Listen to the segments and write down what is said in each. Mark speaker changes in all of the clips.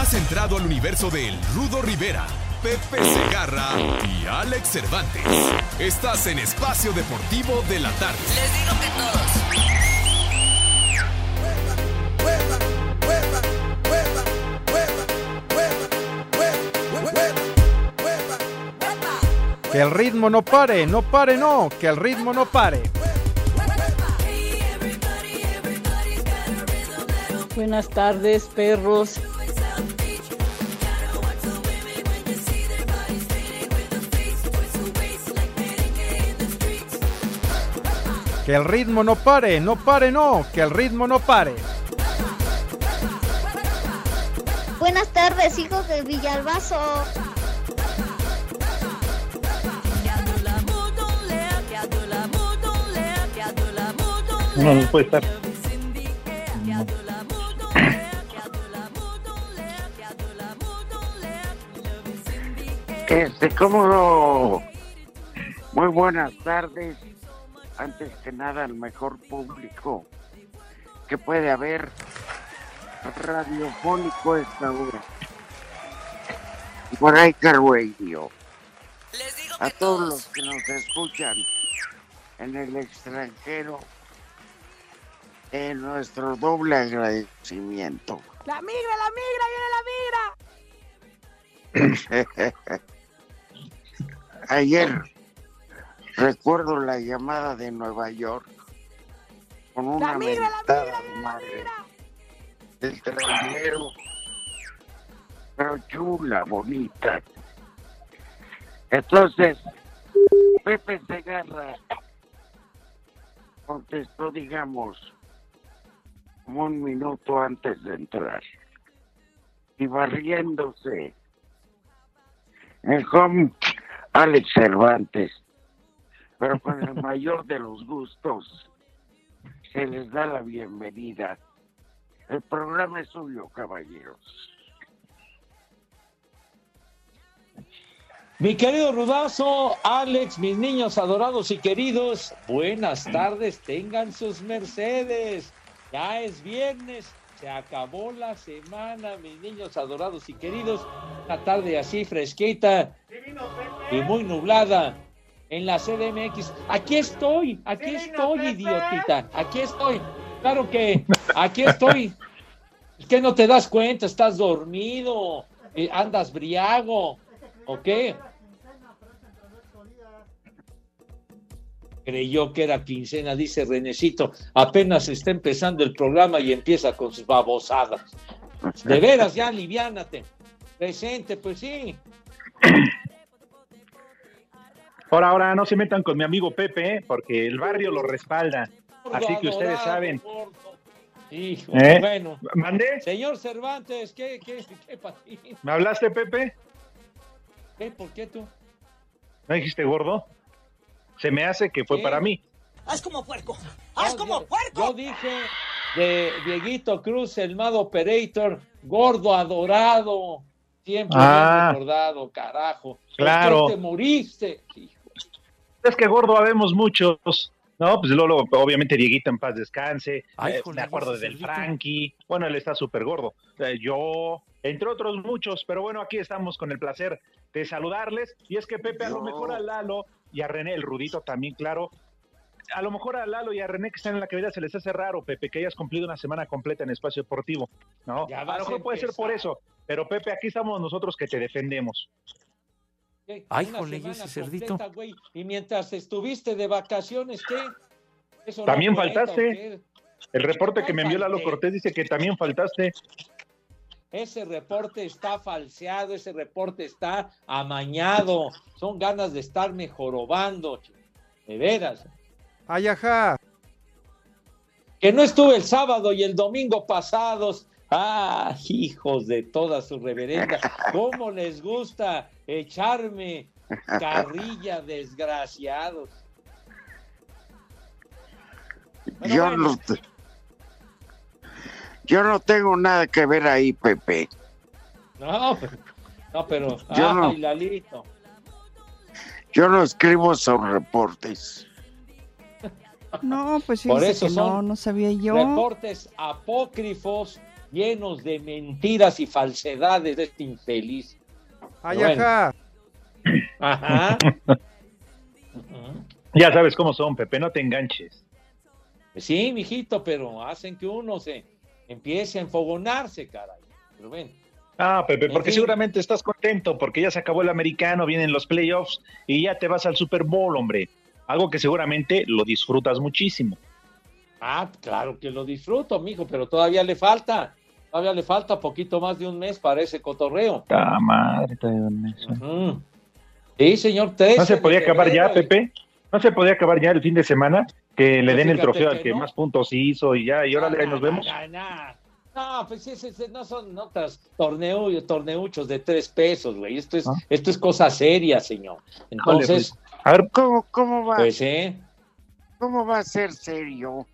Speaker 1: Has entrado al universo de El Rudo Rivera, Pepe Segarra y Alex Cervantes. Estás en Espacio Deportivo de la Tarde.
Speaker 2: Les digo que todos.
Speaker 3: Que el ritmo no pare, no pare, no, que el ritmo no pare.
Speaker 4: Buenas tardes, perros.
Speaker 3: Que el ritmo no pare, no pare, no, que el ritmo no pare.
Speaker 5: Buenas tardes, hijos de Villalbazo.
Speaker 6: No, no puede estar.
Speaker 7: Este, ¿cómo? Muy buenas tardes. Antes que nada, el mejor público que puede haber radiofónico esta hora. Por ahí Radio. A todos los que nos escuchan en el extranjero, en nuestro doble agradecimiento.
Speaker 8: La migra, la migra, viene la migra.
Speaker 7: Ayer recuerdo la llamada de Nueva York con una
Speaker 8: La migra, la migra,
Speaker 7: de madre del trailero, pero chula, bonita. Entonces, Pepe Segarra contestó, digamos, como un minuto antes de entrar. Y barriéndose. El home Alex Cervantes. Pero con el mayor de los gustos, se les da la bienvenida. El programa es suyo, caballeros.
Speaker 9: Mi querido Rudazo, Alex, mis niños adorados y queridos, buenas tardes, tengan sus mercedes. Ya es viernes, se acabó la semana, mis niños adorados y queridos. Una tarde así fresquita y muy nublada en la CDMX. Aquí estoy, aquí estoy, idiotita, aquí estoy. Claro que aquí estoy. Es que no te das cuenta, estás dormido, eh, andas briago, ¿o qué? Creyó que era quincena, dice Renecito. Apenas está empezando el programa y empieza con sus babosadas. De veras, ya aliviánate. Presente, pues sí.
Speaker 6: Ahora, ahora no se metan con mi amigo Pepe, ¿eh? porque el barrio lo respalda. Así que ustedes saben.
Speaker 9: Hijo,
Speaker 6: ¿Eh?
Speaker 9: bueno.
Speaker 6: ¿Mandé?
Speaker 9: Señor Cervantes, ¿qué, qué, qué patín?
Speaker 6: ¿Me hablaste, Pepe?
Speaker 9: ¿Qué? ¿Por qué tú?
Speaker 6: ¿No dijiste gordo? Se me hace que fue
Speaker 9: ¿Qué?
Speaker 6: para mí.
Speaker 8: Haz como puerco. Haz como
Speaker 9: yo,
Speaker 8: puerco.
Speaker 9: yo dije de Dieguito Cruz, el Mad Operator, gordo adorado, siempre
Speaker 6: Ah.
Speaker 9: recordado, carajo.
Speaker 6: Claro.
Speaker 9: ¿Por qué te moriste? Hijo,
Speaker 6: Es que gordo habemos muchos. No, pues Lolo, obviamente Dieguito en paz descanse.
Speaker 9: Ay,
Speaker 6: Eh, me acuerdo del. Frankie. Bueno, él está súper gordo. Eh, yo, entre otros muchos. Pero bueno, aquí estamos con el placer de saludarles. Y es que Pepe, a lo mejor a Lalo y a René, el Rudito también, claro, a lo mejor a Lalo y a René que están en la cabina se les hace raro, Pepe, que hayas cumplido una semana completa en espacio deportivo, ¿no?
Speaker 9: Ya
Speaker 6: a lo mejor
Speaker 9: a
Speaker 6: puede ser por eso, pero Pepe, aquí estamos nosotros que te defendemos.
Speaker 3: Ay, jole, ¿y
Speaker 9: semana
Speaker 3: ese cerdito?
Speaker 9: completa, güey. Y mientras estuviste de vacaciones, ¿qué? ¿Eso no
Speaker 6: También faltaste.
Speaker 9: qué?
Speaker 6: El reporte que me envió Lalo. Cortés dice que también faltaste.
Speaker 9: Ese reporte está falseado, ese reporte está amañado. Son ganas de estarme jorobando, de veras.
Speaker 3: Ay, ajá.
Speaker 9: Que no estuve el sábado y el domingo pasados. Ah, hijos de toda su reverenda. ¿Cómo les gusta echarme carrilla, desgraciados? Pero
Speaker 7: Yo
Speaker 9: bueno.
Speaker 7: no, te- yo no tengo nada que ver ahí, Pepe.
Speaker 9: No, pero- no, pero.
Speaker 7: Yo no.
Speaker 9: Lalito.
Speaker 7: Yo no escribo esos reportes.
Speaker 10: No, pues
Speaker 9: Por eso
Speaker 10: que no, no sabía yo.
Speaker 9: Reportes apócrifos llenos de mentiras y falsedades de este infeliz.
Speaker 3: Ay,
Speaker 9: Bueno.
Speaker 3: ajá.
Speaker 9: Ajá.
Speaker 6: Ya sabes cómo son, Pepe, no te enganches.
Speaker 9: Sí, mijito, pero hacen que uno se empiece a enfogonarse, caray. Pero bueno,
Speaker 6: Ah, Pepe,
Speaker 9: En
Speaker 6: porque
Speaker 9: fin.
Speaker 6: seguramente estás contento porque ya se acabó el americano, vienen los playoffs y ya te vas al Super Bowl, hombre. Algo que seguramente lo disfrutas muchísimo.
Speaker 9: ah, claro que lo disfruto, mijo, pero todavía le falta. Todavía le falta poquito más de un mes para ese cotorreo.
Speaker 6: ¡Ah, madre!
Speaker 9: Ujú. Sí, señor, 13
Speaker 6: ¿No se podía acabar ya,
Speaker 9: y-
Speaker 6: Pepe? ¿No se podía acabar ya el fin de semana? Que le
Speaker 9: Pues
Speaker 6: den el trofeo
Speaker 9: que
Speaker 6: al que
Speaker 9: no.
Speaker 6: más puntos hizo y ya, y órale, ahí nos vemos.
Speaker 9: No, no, no, pues ese- ese- no son notas torneo, torneuchos de tres pesos, güey. Esto es,
Speaker 6: Ah.
Speaker 9: esto es cosa seria, señor. Entonces,
Speaker 6: A ver,
Speaker 7: ¿Cómo, cómo va?
Speaker 9: pues, ¿eh?
Speaker 7: ¿Cómo va a ser serio?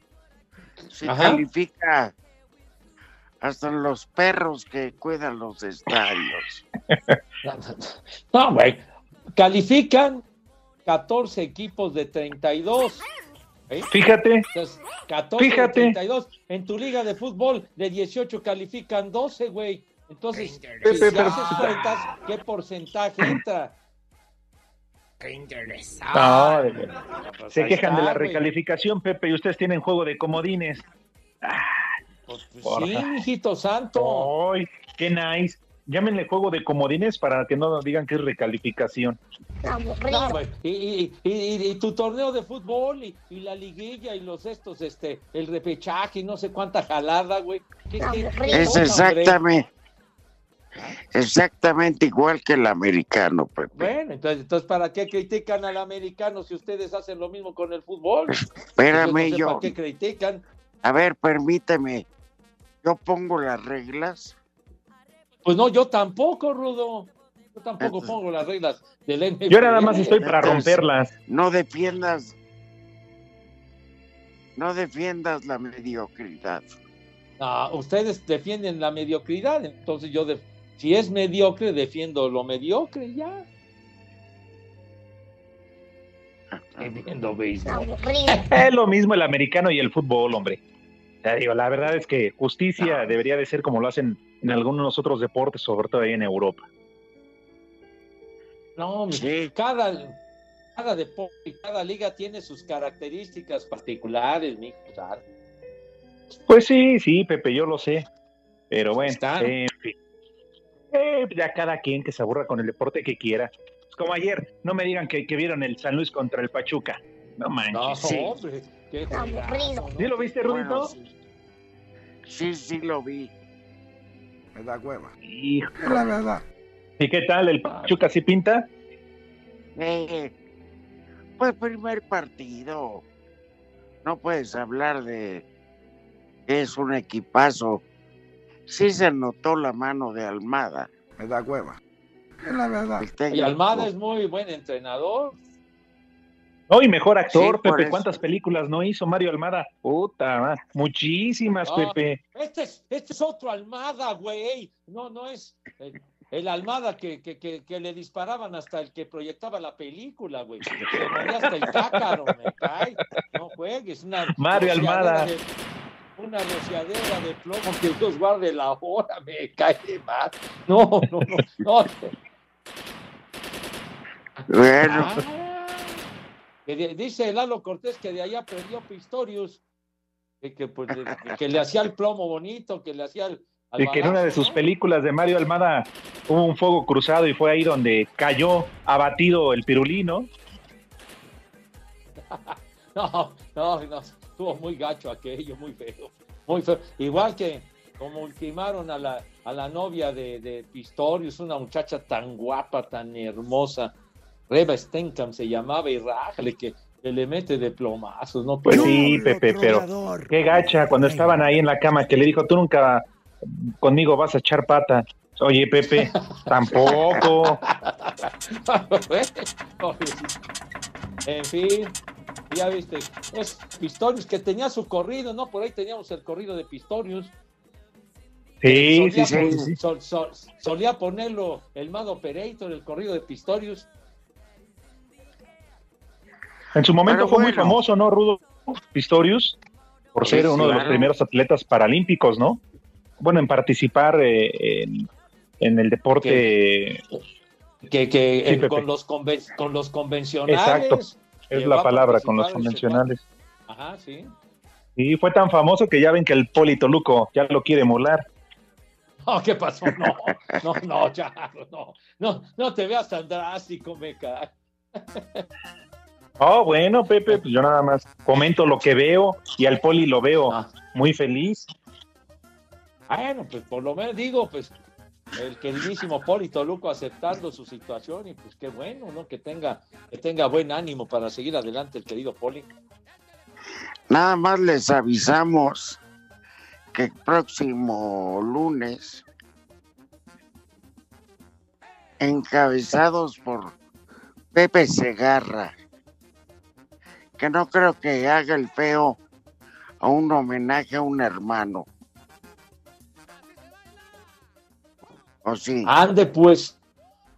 Speaker 9: Ajá.
Speaker 7: califica hasta los perros que cuidan los estadios.
Speaker 9: No, güey. Califican 14 equipos de 32. ¿eh?
Speaker 6: Fíjate,
Speaker 9: Entonces, 14
Speaker 6: Fíjate.
Speaker 9: de 32. En tu liga de fútbol, de 18 califican 12, güey. Entonces,
Speaker 6: Pepe,
Speaker 9: si
Speaker 6: pero-
Speaker 9: haces cuentas, ¿qué porcentaje entra?
Speaker 6: no, de verdad.
Speaker 9: Pues
Speaker 6: se quejan de la
Speaker 9: güey.
Speaker 6: recalificación, Pepe, y ustedes tienen juego de comodines.
Speaker 9: Pues, pues, sí, mijito santo.
Speaker 6: ¡Ay, qué nice! Llámenle juego de comodines para que no digan que es recalificación.
Speaker 9: No, y, y- y- y- y tu torneo de fútbol y, y la liguilla y los estos, este, el repechaje y no sé cuánta jalada, güey. ¿Qué- qué- qué
Speaker 7: Es
Speaker 9: cosa, hombre?
Speaker 7: exactamente, exactamente igual que el americano, Pepe.
Speaker 9: Bueno, entonces, entonces, ¿para qué critican al americano si ustedes hacen lo mismo con el fútbol?
Speaker 7: Espérame,
Speaker 9: Entonces, no sé
Speaker 7: yo.
Speaker 9: ¿Para qué critican?
Speaker 7: A ver, permíteme. Yo pongo las reglas.
Speaker 9: Pues no, yo tampoco, Rudo. Yo tampoco pongo las reglas del NFL.
Speaker 6: Yo nada más estoy para romperlas.
Speaker 7: No defiendas. No defiendas la mediocridad.
Speaker 9: No, ustedes defienden la mediocridad, entonces yo, si es mediocre, defiendo lo mediocre, ya. Defiendo béisbol.
Speaker 6: Es lo mismo el americano y el fútbol, hombre. Ya digo, la verdad es que justicia debería de ser como lo hacen en algunos otros deportes, sobre todo ahí en Europa.
Speaker 9: No, cada, cada deporte y cada liga tiene sus características particulares, mi
Speaker 6: Pues sí, sí, Pepe, yo lo sé. Pero bueno,
Speaker 9: Está.
Speaker 6: en fin. Eh, ya cada quien que se aburra con el deporte que quiera. Pues como ayer, no me digan que, que vieron el San Luis contra el Pachuca. No manches.
Speaker 9: No,
Speaker 7: Sí.
Speaker 9: hombre, qué ¿no?
Speaker 6: ¿Sí lo viste, Rudito?
Speaker 7: Bueno, sí. Sí, sí lo vi.
Speaker 11: Me da hueva.
Speaker 6: Hijo.
Speaker 11: Es la verdad.
Speaker 6: ¿Y qué tal? ¿El Pachuca sí pinta?
Speaker 7: Eh, pues primer partido. No puedes hablar de que es un equipazo. Sí se notó la mano de Almada.
Speaker 11: Me da hueva. Es la verdad.
Speaker 9: Y. Almada es muy buen entrenador.
Speaker 6: No, y mejor actor,
Speaker 7: Sí,
Speaker 6: Pepe. ¿Cuántas películas no hizo Mario Almada? Puta, ma- muchísimas,
Speaker 9: No,
Speaker 6: Pepe.
Speaker 9: Este es, este es otro Almada, güey. No, no es el, el Almada que, que, que, que le disparaban hasta el que proyectaba la película, güey. Hasta el cácaro, me cae. No juegues. Una
Speaker 6: Mario Almada.
Speaker 9: de- una rociadera de plomo que Dios guarde la hora, me cae de más. No, no, no. no.
Speaker 7: Bueno,
Speaker 9: Ah, que de- dice Lalo Cortés que de allá aprendió Pistorius, que, que, pues, de- que le hacía el plomo bonito, que le hacía el...
Speaker 6: Y que en una de sus
Speaker 9: ¿no?
Speaker 6: películas de Mario Almada hubo un fuego cruzado y fue ahí donde cayó abatido el pirulino.
Speaker 9: No, no, no, estuvo muy gacho aquello, muy feo, muy feo. Igual que como ultimaron a la, a la novia de, de Pistorius, una muchacha tan guapa, tan hermosa, Reba Stenkamp se llamaba, y rájale que, le mete de plomazos, ¿no?
Speaker 6: Pues sí, Pepe, pero qué gacha cuando estaban ahí en la cama que le dijo, tú nunca conmigo vas a echar pata. Oye, Pepe, tampoco.
Speaker 9: en fin, ya viste, es Pistorius que tenía su corrido, ¿no? Por ahí teníamos el corrido de Pistorius.
Speaker 6: Sí, sí,
Speaker 9: solía,
Speaker 6: sí,
Speaker 9: pon-
Speaker 6: sí.
Speaker 9: sol- sol- solía ponerlo el Mad Operator, el corrido de Pistorius.
Speaker 6: En su momento fue muy famoso, ¿no, Rudo Pistorius? Por
Speaker 9: Sí,
Speaker 6: ser uno de los primeros atletas paralímpicos, ¿no? Bueno, en participar eh, en, en el deporte.
Speaker 9: Que, que
Speaker 6: Sí, Pepe.
Speaker 9: con, los conven- con los convencionales.
Speaker 6: Exacto, es la palabra, con los convencionales.
Speaker 9: Ajá, sí.
Speaker 6: Y fue tan famoso que ya ven que el Polito Luco ya lo quiere emular.
Speaker 9: No, ¿qué pasó? No, no, no, Charlo, no, no, no te veas tan drástico, me cae.
Speaker 6: Oh, bueno, Pepe, pues yo nada más comento lo que veo y al Poli lo veo
Speaker 9: Ah.
Speaker 6: muy feliz.
Speaker 9: Bueno, pues por lo menos digo, pues el queridísimo Polito Luco aceptando su situación y pues qué bueno, ¿no? Que tenga, que tenga buen ánimo para seguir adelante el querido Poli.
Speaker 7: Nada más les avisamos que el próximo lunes, encabezados por Pepe Segarra, que no creo que haga el feo a un homenaje a un hermano. ¿O sí?
Speaker 9: Ande pues.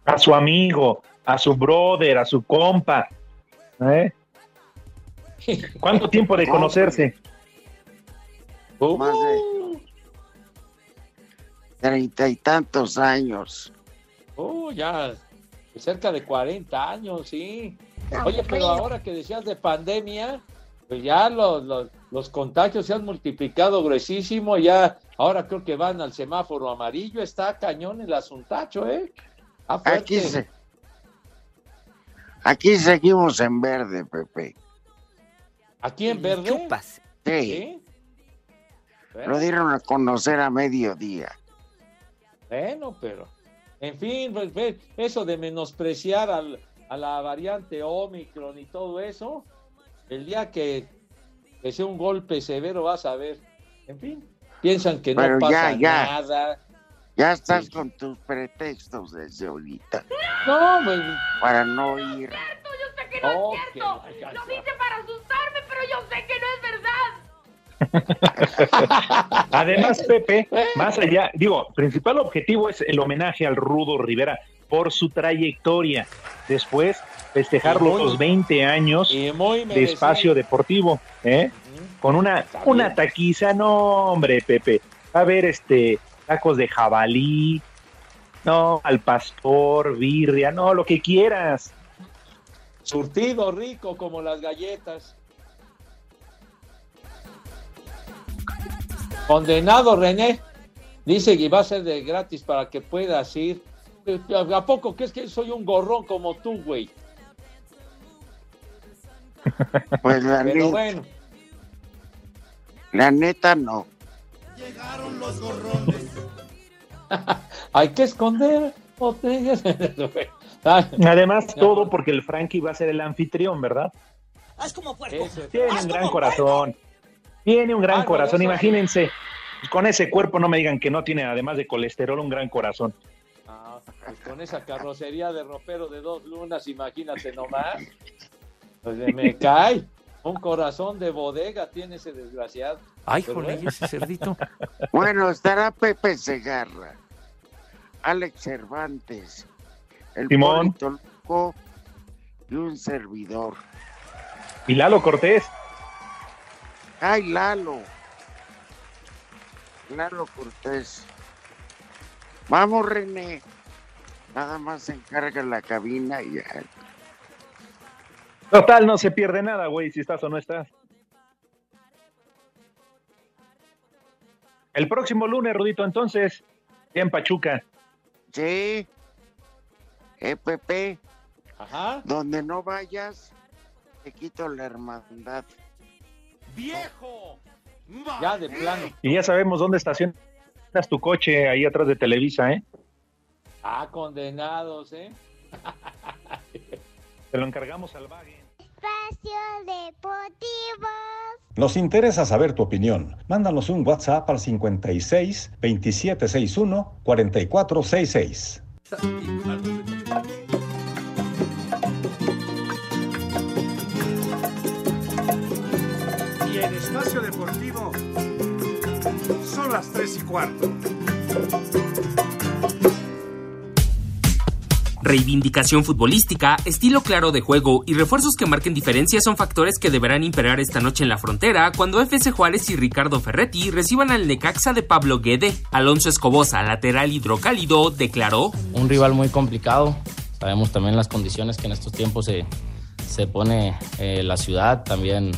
Speaker 6: A su amigo, a su brother, a su compa. ¿eh? ¿Cuánto tiempo de conocerse?
Speaker 7: Más de treinta y tantos años.
Speaker 9: Oh, ya cerca de 40 años, sí. Oye, pero ahora que decías de pandemia, pues ya los, los, los contagios se han multiplicado gruesísimo, ya ahora creo que van al semáforo amarillo, está cañón el asuntacho, ¿eh?
Speaker 7: Aquí, se- aquí seguimos en verde, Pepe.
Speaker 9: ¿Aquí en verde?
Speaker 7: Sí,
Speaker 9: Bueno,
Speaker 7: lo dieron a conocer a mediodía.
Speaker 9: Bueno, pero, en fin, pues, eso de menospreciar al- a la variante Omicron y todo eso, el día que, que sea un golpe severo vas a ver. En fin, piensan que no
Speaker 7: Pero ya,
Speaker 9: pasa
Speaker 7: ya.
Speaker 9: nada.
Speaker 7: Ya estás con tus pretextos desde ahorita
Speaker 9: No, pues,
Speaker 7: para no ir.
Speaker 8: que no
Speaker 9: Oh,
Speaker 8: es
Speaker 9: que
Speaker 8: cierto.
Speaker 9: la-
Speaker 8: Lo dice para asustarme, pero yo sé que no es verdad.
Speaker 6: Además, Pepe, más allá, digo, principal objetivo es el homenaje al Rudo Rivera por su trayectoria. Después, festejar
Speaker 9: muy-
Speaker 6: los 20 años de espacio deportivo, ¿eh? Con una, una taquiza, no, hombre, Pepe. A ver, este, tacos de jabalí, no, al pastor, birria, no, lo que quieras.
Speaker 9: Surtido rico como las galletas. Condenado René, dice que va a ser de gratis para que puedas ir. ¿A poco crees que soy un gorrón como tú, güey?
Speaker 7: Pues la,
Speaker 9: Pero
Speaker 7: ne-
Speaker 9: bueno,
Speaker 7: la neta no.
Speaker 9: hay que esconder botellas.
Speaker 6: Además, todo porque el Frankie va a ser el anfitrión, ¿verdad?
Speaker 8: Haz como puerco.
Speaker 9: ese-
Speaker 6: Tiene un gran corazón. Tiene un gran
Speaker 9: Ah,
Speaker 6: corazón, imagínense. Con ese cuerpo no me digan que no tiene, además de colesterol, un gran corazón.
Speaker 9: Pues con esa carrocería de ropero de dos lunas, imagínate nomás. Pues me cae. Un corazón de bodega tiene ese desgraciado.
Speaker 12: Ay,
Speaker 9: Pero
Speaker 12: jole,
Speaker 9: bueno.
Speaker 12: ese cerdito.
Speaker 7: Bueno, estará Pepe Segarra, Alex Cervantes, el
Speaker 6: Simón.
Speaker 7: Luco y un servidor.
Speaker 6: Y Lalo Cortés,
Speaker 7: ¡Ay, Lalo! Lalo Cortés. Vamos, René. Nada más se encarga la cabina y ya.
Speaker 13: Total, no se pierde nada, güey, si estás o no estás. El próximo lunes, Rudito, entonces, ya en Pachuca.
Speaker 14: Sí. EPP.
Speaker 9: Ajá.
Speaker 14: Donde no vayas, te quito la hermandad.
Speaker 15: ¡Viejo!
Speaker 9: Ya de plano.
Speaker 13: Y ya sabemos dónde estacionas tu coche ahí atrás de Televisa, ¿eh?
Speaker 9: Ah, condenados, ¿eh?
Speaker 13: Te lo encargamos al Vague.
Speaker 5: Espacio Deportivo.
Speaker 16: Nos interesa saber tu opinión. Mándanos un WhatsApp al 56 2761 4466.
Speaker 15: Y en Espacio Deportivo son las tres y cuarto.
Speaker 17: Reivindicación futbolística, estilo claro de juego y refuerzos que marquen diferencias son factores que deberán imperar esta noche en la frontera cuando FC Juárez y Ricardo Ferretti reciban al Necaxa de Pablo Guede. Alonso Escobosa, lateral hidrocálido, declaró:
Speaker 18: Un rival muy complicado. Sabemos también las condiciones que en estos tiempos se, se pone eh, la ciudad. También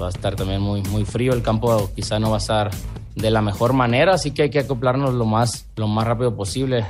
Speaker 18: va a estar también muy, muy frío. El campo quizá no va a estar de la mejor manera, así que hay que acoplarnos lo más, lo más rápido posible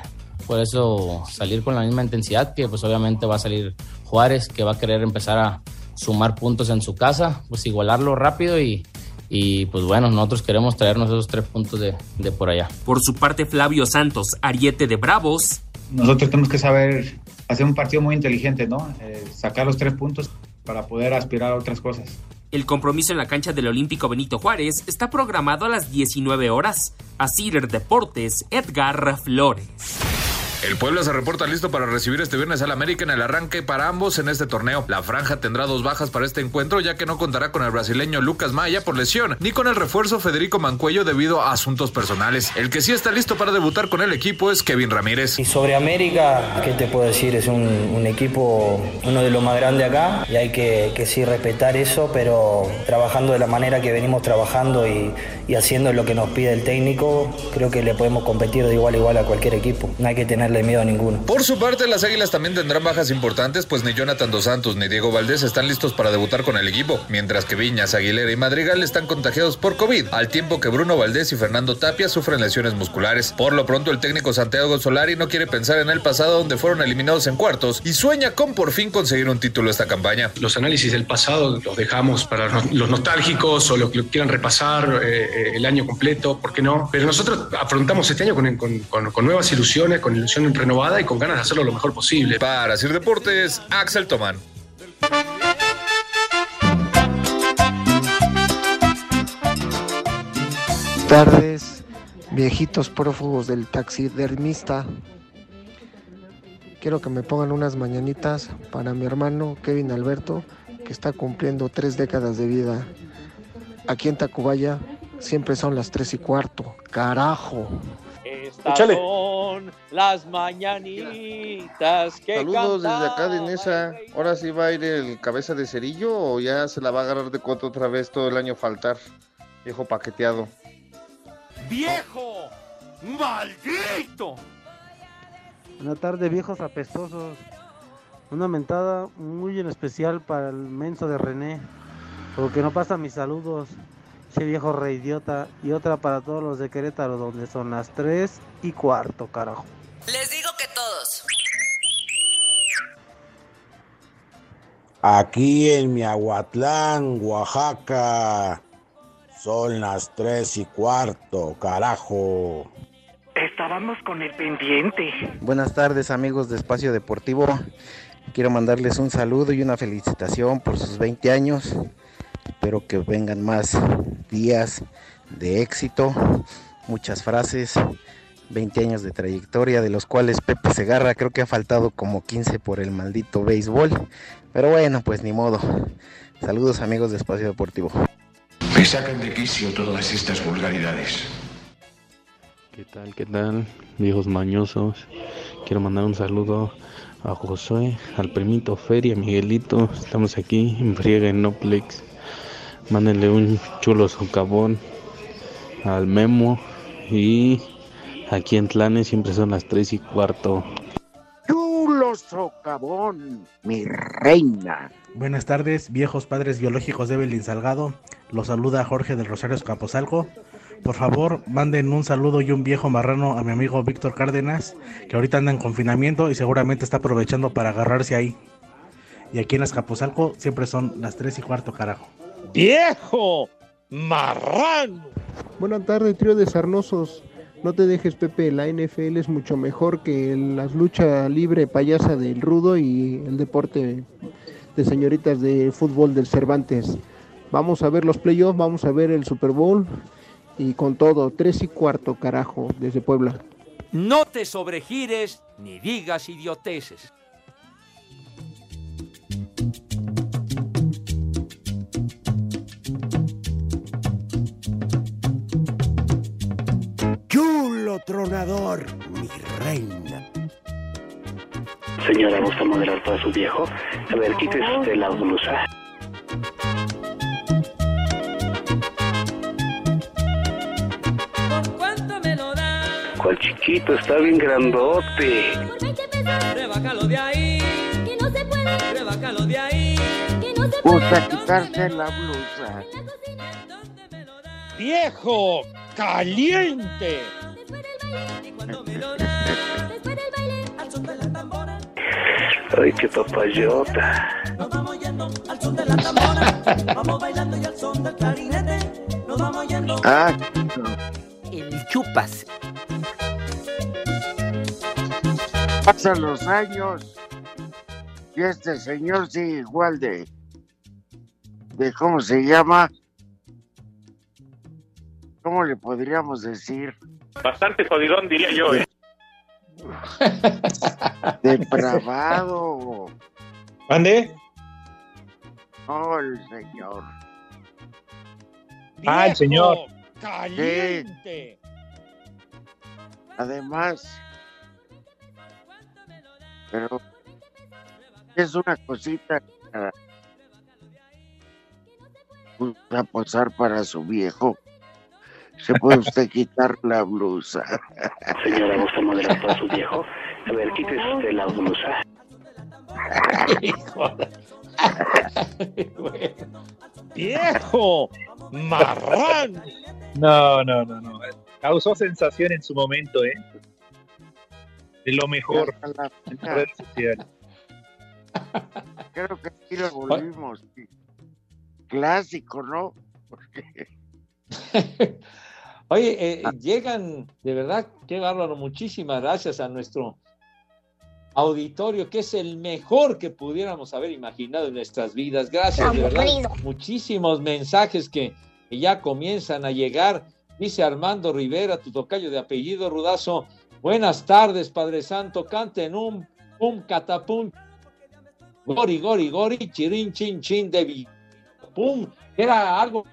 Speaker 18: por eso salir con la misma intensidad que pues obviamente va a salir Juárez, que va a querer empezar a sumar puntos en su casa, pues igualarlo rápido y, y pues bueno, nosotros queremos traernos esos tres puntos de, de por allá.
Speaker 17: Por su parte, Flavio Santos, ariete de Bravos.
Speaker 19: Nosotros tenemos que saber hacer un partido muy inteligente, ¿no? Eh, sacar los tres puntos para poder aspirar a otras cosas.
Speaker 17: El compromiso en la cancha del Olímpico Benito Juárez está programado a las 19 horas. A Cider Deportes, Edgar Flores.
Speaker 20: El Puebla se reporta listo para recibir este viernes al América en el arranque para ambos en este torneo. La franja tendrá dos bajas para este encuentro ya que no contará con el brasileño Lucas Maya por lesión ni con el refuerzo Federico Mancuello debido a asuntos personales. El que sí está listo para debutar con el equipo es Kevin Ramírez.
Speaker 21: Y sobre América, ¿qué te puedo decir? Es un, equipo, uno de los más grandes acá y hay que, sí respetar eso, pero trabajando de la manera que venimos trabajando y, y haciendo lo que nos pide el técnico, creo que le podemos competir de igual a igual a cualquier equipo. No hay que tener miedo a ninguno.
Speaker 20: Por su parte, las Águilas también tendrán bajas importantes, pues ni Jonathan Dos Santos ni Diego Valdés están listos para debutar con el equipo, mientras que Viñas, Aguilera y Madrigal están contagiados por COVID, al tiempo que Bruno Valdés y Fernando Tapia sufren lesiones musculares. Por lo pronto, el técnico Santiago Solari no quiere pensar en el pasado donde fueron eliminados en cuartos y sueña con por fin conseguir un título esta campaña.
Speaker 22: Los análisis del pasado los dejamos para los nostálgicos o los que quieran repasar eh, el año completo, ¿por qué no? Pero nosotros afrontamos este año con, con, con, con nuevas ilusiones, con ilusión renovada y con ganas de hacerlo lo mejor posible.
Speaker 20: Para Sir Deportes, Axel Tomán.
Speaker 23: Tardes, viejitos prófugos del taxidermista. Quiero que me pongan unas mañanitas para mi hermano Kevin Alberto, que está cumpliendo tres décadas de vida. Aquí en Tacubaya siempre son las tres y cuarto. Carajo.
Speaker 9: Estas Échale. son las mañanitas que
Speaker 24: Saludos desde acá de Nesa. Ahora sí va a ir el cabeza de cerillo o ya se la va a agarrar de coto otra vez todo el año faltar. Viejo paqueteado.
Speaker 15: ¡Viejo! ¡Maldito!
Speaker 3: Buenas tardes, viejos apestosos. Una mentada muy en especial para el menso de René, porque no pasa mis saludos. Che viejo re idiota. Y otra para todos los de Querétaro, donde son las 3 y cuarto, carajo.
Speaker 25: Les digo que todos.
Speaker 11: Aquí en Miahuatlán, Oaxaca, son las 3 y cuarto, carajo.
Speaker 26: Estábamos con el pendiente.
Speaker 27: Buenas tardes, amigos de Espacio Deportivo. Quiero mandarles un saludo y una felicitación por sus 20 años. Espero que vengan más días de éxito, muchas frases, 20 años de trayectoria, de los cuales Pepe Segarra creo que ha faltado como 15 por el maldito béisbol. Pero bueno, pues ni modo. Saludos amigos de Espacio Deportivo.
Speaker 28: Me sacan de quicio todas estas vulgaridades.
Speaker 29: ¿Qué tal? ¿Qué tal? Viejos mañosos. Quiero mandar un saludo a Josué, al primito Feria, Miguelito. Estamos aquí en Friega en Noplex. Mándenle un chulo socavón al Memo. Y aquí en Tlanes siempre son las 3 y cuarto.
Speaker 30: Chulo
Speaker 7: socavón, mi reina.
Speaker 31: Buenas tardes, viejos padres biológicos de Evelyn Salgado. Los saluda Jorge del Rosario Camposalco. Por favor, manden un saludo y un viejo marrano a mi amigo Víctor Cárdenas, que ahorita anda en confinamiento y seguramente está aprovechando para agarrarse ahí. Y aquí en Azcapotzalco siempre son las 3 y cuarto, carajo.
Speaker 9: ¡Viejo! ¡Marrano!
Speaker 32: Buenas tardes, trío de sarnosos. No te dejes, Pepe, la NFL es mucho mejor que la lucha libre payasa del rudo y el deporte de señoritas de fútbol del Cervantes. Vamos a ver los playoffs, vamos a ver el Super Bowl y con todo, tres y cuarto, carajo, desde Puebla.
Speaker 15: No te sobregires ni digas idioteces.
Speaker 11: Chulo tronador, mi reina.
Speaker 26: Señora, ¿gusta moderar para su viejo? A ver, quítese usted la blusa.
Speaker 33: ¿Cuánto me lo da?
Speaker 26: ¿Cuál chiquito? Está bien grandote.
Speaker 33: Rebájalo de ahí. Que no se puede. Rebájalo de ahí. Que no se
Speaker 7: Gusta quitarse la blusa.
Speaker 9: ¡Viejo! ¡Caliente!
Speaker 26: Ay, qué papayota.
Speaker 33: Nos vamos yendo al son de la tambora. Vamos bailando y al son del clarinete. Nos vamos yendo.
Speaker 7: Ah,
Speaker 33: El chupas.
Speaker 7: pasan los años y este señor sigue igual de, de cómo se llama, ¿cómo le podríamos decir?
Speaker 6: Bastante jodidón, diría yo, ¿eh?
Speaker 7: Depravado.
Speaker 6: ¿Mande?
Speaker 7: Oh, el señor.
Speaker 6: Ah, el señor.
Speaker 9: ¡Caliente!
Speaker 7: Además, pero es una cosita para a posar para su viejo. Se puede usted quitar la blusa.
Speaker 26: Señora, ¿gusta moderar para su viejo? A ver, quítese usted la blusa.
Speaker 9: ¡Viejo! ¡Marrano!
Speaker 6: No, no, no, no. Causó sensación en su momento, ¿eh? De lo mejor en las redes sociales.
Speaker 7: Creo que aquí lo volvimos clásico, ¿no? Porque
Speaker 9: Oye, eh, llegan, de verdad, qué bárbaro, muchísimas gracias a nuestro auditorio, que es el mejor que pudiéramos haber imaginado en nuestras vidas. Gracias, de verdad. Muchísimos mensajes que, ya comienzan a llegar. Dice Armando Rivera, tu tocayo de apellido Rudazo. Buenas tardes, Padre Santo. Canten un pum catapum. Gori, gori, gori, chirin, chin, chin, de vi- pum. Era algo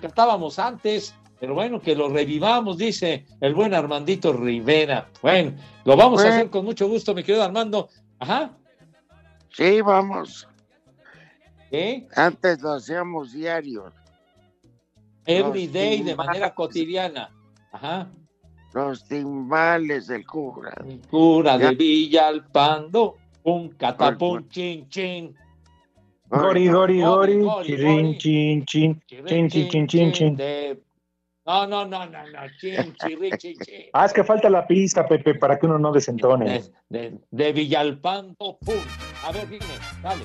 Speaker 9: cantábamos antes, pero bueno, que lo revivamos, dice el buen Armandito Rivera. Bueno, lo vamos a hacer con mucho gusto, mi querido Armando. Ajá.
Speaker 7: sí, vamos.
Speaker 9: ¿Eh?
Speaker 7: Antes lo hacíamos diario.
Speaker 9: Every
Speaker 7: Los
Speaker 9: day, de manera cotidiana. Ajá.
Speaker 7: Los timbales del cura.
Speaker 9: Cura
Speaker 7: Ya.
Speaker 9: de Villalpando, un catapum, chin, chin.
Speaker 6: Gori, gori,
Speaker 9: Gori,
Speaker 6: chirin, chin, chin, chin, chin, chin, chin,
Speaker 9: de- No, no, no, no, no, chin, chirri, chin, chin.
Speaker 6: Ah, es que falta la pista, Pepe, para que uno no desentone.
Speaker 9: De, de Villalpando, pum. A ver, dime, dale.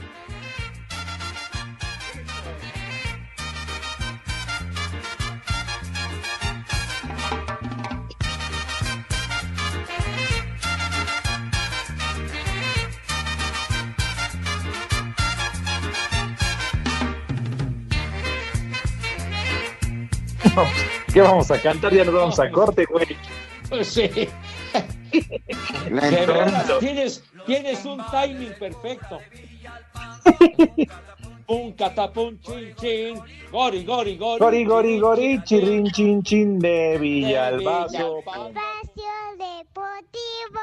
Speaker 6: ¿Qué vamos a cantar? Ya nos vamos a corte, güey.
Speaker 9: Sí. De verdad, tienes, tienes un timing perfecto. Un catapum, chin, chin. Gori, gori, gori.
Speaker 6: Gori, gori, gori, chirin, chin, chin, de Villalbazo.
Speaker 5: Espacio Deportivo.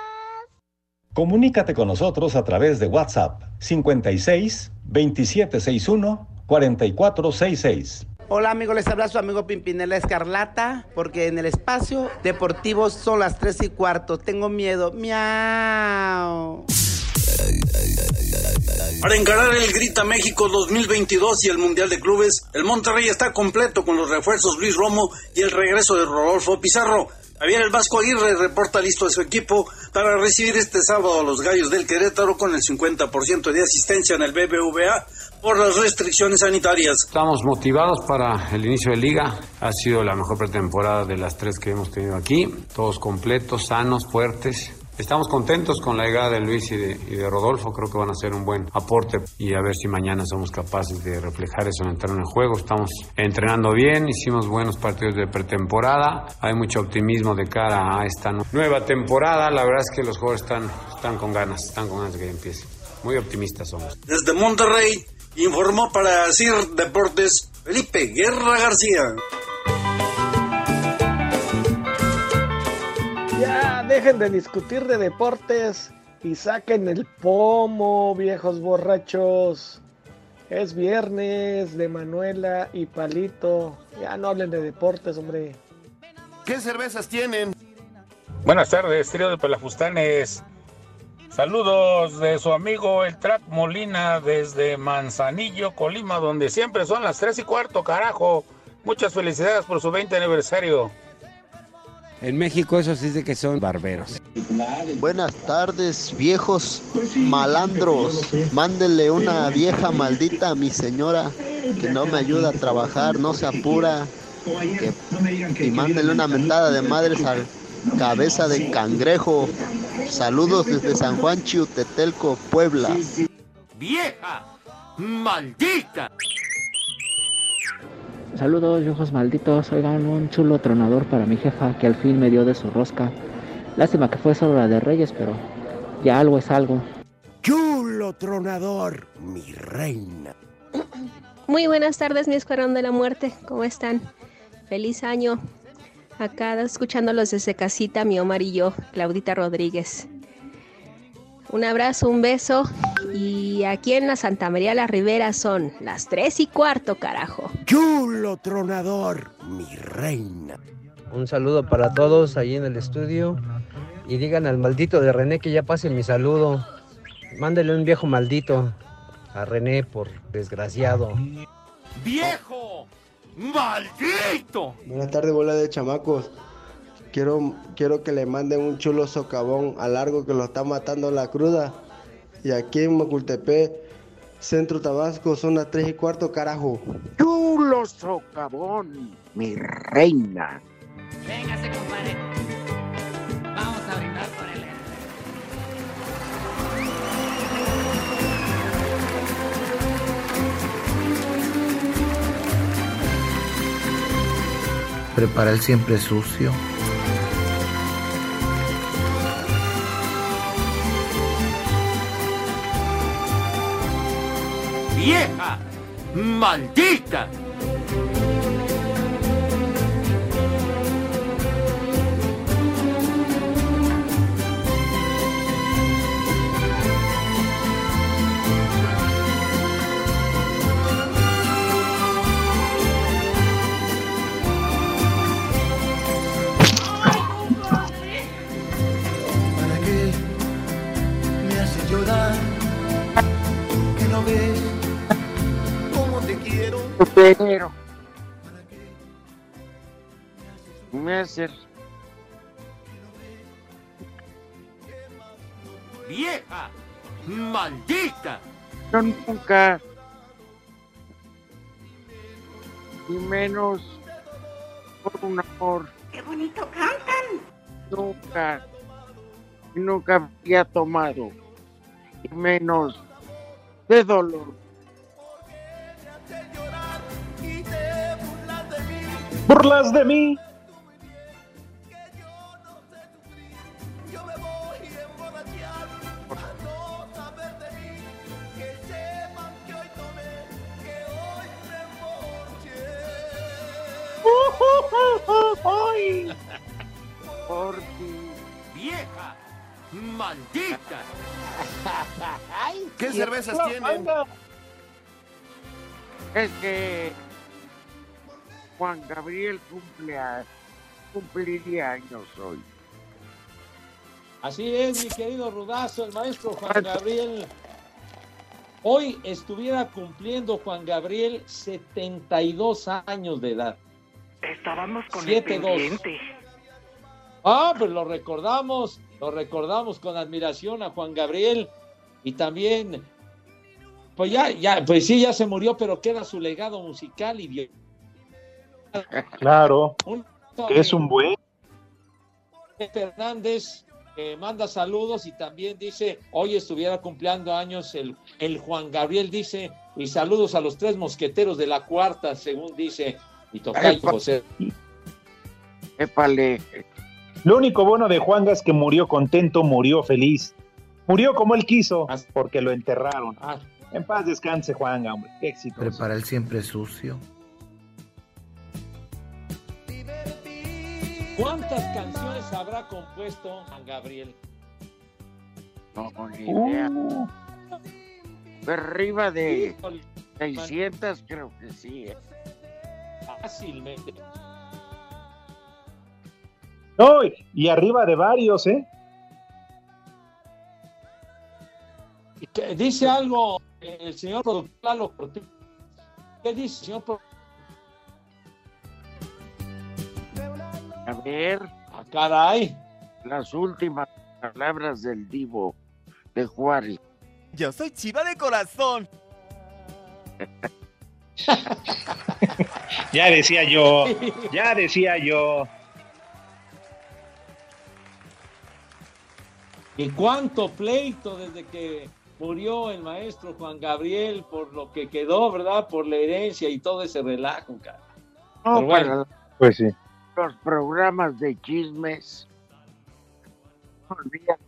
Speaker 16: Comunícate con nosotros a través de WhatsApp 56 2761 4466.
Speaker 34: Hola amigos, les habla su amigo Pimpinela Escarlata, porque en el espacio deportivo son las 3 y cuarto. Tengo miedo. Miau.
Speaker 35: Para encarar el Grita México 2022 y el Mundial de Clubes, el Monterrey está completo con los refuerzos Luis Romo y el regreso de Rodolfo Pizarro. Javier el Vasco Aguirre reporta listo a su equipo para recibir este sábado a los Gallos del Querétaro con el 50% de asistencia en el BBVA por las restricciones sanitarias.
Speaker 36: Estamos motivados para el inicio de liga. Ha sido la mejor pretemporada de las tres que hemos tenido aquí. Todos completos, sanos, fuertes. Estamos contentos con la llegada de Luis y de, y de Rodolfo, creo que van a ser un buen aporte y a ver si mañana somos capaces de reflejar eso en el terreno de juego. Estamos entrenando bien, hicimos buenos partidos de pretemporada, hay mucho optimismo de cara a esta nu- nueva temporada, la verdad es que los jugadores están, están con ganas, están con ganas de que empiece. Muy optimistas somos.
Speaker 35: Desde Monterrey informó para CIR Deportes Felipe Guerra García.
Speaker 37: Ya dejen de discutir de deportes y saquen el pomo, viejos borrachos. Es viernes de Manuela y Palito. Ya no hablen de deportes, hombre.
Speaker 11: ¿Qué cervezas tienen?
Speaker 38: Buenas tardes, trío de pelafustanes. Saludos de su amigo el Track Molina desde Manzanillo, Colima, donde siempre son las 3 y cuarto, carajo. Muchas felicidades por su 20 aniversario.
Speaker 39: En México eso sí dice que son barberos.
Speaker 40: Buenas tardes, viejos malandros. Mándenle una vieja maldita a mi señora que no me ayuda a trabajar, no se apura. que- y mándenle una mentada de madres al cabeza de cangrejo. Saludos desde San Juan Chiutetelco, Puebla.
Speaker 15: ¡Vieja! ¡Maldita!
Speaker 41: Saludos, viejos malditos. Oigan, un chulo tronador para mi jefa que al fin me dio de su rosca. Lástima que fue solo la de Reyes, pero ya algo es algo.
Speaker 11: Chulo tronador, mi reina.
Speaker 30: Muy buenas tardes, mi escuadrón de la muerte. ¿Cómo están? Feliz año. Acá escuchándolos desde casita, mi Omar y yo, Claudita Rodríguez. Un abrazo, un beso. Y aquí en la Santa María la Ribera son las tres y cuarto, carajo.
Speaker 11: Chulo tronador, mi reina.
Speaker 42: Un saludo para todos ahí en el estudio. Y digan al maldito de René que ya pase mi saludo. Mándele un viejo maldito a René por desgraciado.
Speaker 15: ¡Viejo! ¡Maldito!
Speaker 43: Buenas tardes, bola de chamacos. Quiero, quiero que le manden un chulo socavón a largo que lo está matando la cruda. Y aquí en Mocultepec, Centro Tabasco, zona 3 y cuarto, carajo.
Speaker 7: Chulo socavón, mi reina.
Speaker 33: Véngase, compadre.
Speaker 27: Prepara el siempre sucio.
Speaker 15: ¡Vieja! ¡Maldita!
Speaker 7: Pero me hace
Speaker 15: ¡Vieja! ¡Maldita!
Speaker 7: yo nunca y menos por un amor. ¡Qué bonito cantan! Nunca, nunca había tomado, y menos de dolor.
Speaker 6: Burlas de mí.
Speaker 7: Por ti.
Speaker 15: ¡Vieja! ¡Maldita!
Speaker 11: ¿Qué cervezas tienen?
Speaker 7: Es que Juan Gabriel cumple a- cumpliría años hoy.
Speaker 9: Así es, mi querido Rudazo, el maestro Juan Gabriel. Hoy estuviera cumpliendo Juan Gabriel 72 años de edad.
Speaker 44: Estábamos con
Speaker 9: Siete,
Speaker 44: el pendiente.
Speaker 9: Ah, pues lo recordamos, lo recordamos con admiración a Juan Gabriel y también, pues ya, ya, pues sí, ya se murió, pero queda su legado musical y
Speaker 6: Claro,
Speaker 9: Un-
Speaker 6: que es un buen.
Speaker 9: Fernández eh, manda saludos y también dice, hoy estuviera cumpliendo años el, el Juan Gabriel, dice, y saludos a los tres mosqueteros de la cuarta, según dice, y tocayo
Speaker 7: Epa.
Speaker 9: José.
Speaker 7: Épale.
Speaker 6: Lo único bueno de Juanga es que murió contento, murió feliz. Murió como él quiso, porque lo enterraron.
Speaker 9: Ah.
Speaker 6: En paz descanse, Juanga, hombre. Qué éxito.
Speaker 27: Prepara el siempre sucio.
Speaker 9: ¿Cuántas canciones habrá compuesto Juan Gabriel?
Speaker 7: No, ni idea.
Speaker 6: Uh.
Speaker 7: Arriba de
Speaker 9: Híjole,
Speaker 7: 600 creo que sí. ¿eh?
Speaker 9: Fácilmente.
Speaker 6: No, y arriba de varios, ¿eh?
Speaker 9: Dice algo el señor productor Lalo Cortés. ¿Qué dice, señor productor?
Speaker 7: A ver,
Speaker 9: Ah, caray.
Speaker 7: las últimas palabras del divo de Juárez.
Speaker 45: Yo soy chiva de corazón.
Speaker 6: Ya decía yo, ya decía yo.
Speaker 9: ¿Y cuánto pleito desde que murió el maestro Juan Gabriel por lo que quedó, ¿verdad? Por la herencia y todo ese relajo, cara.
Speaker 7: No,
Speaker 9: Pero bueno.
Speaker 7: para
Speaker 6: Pues sí.
Speaker 7: Los programas de chismes.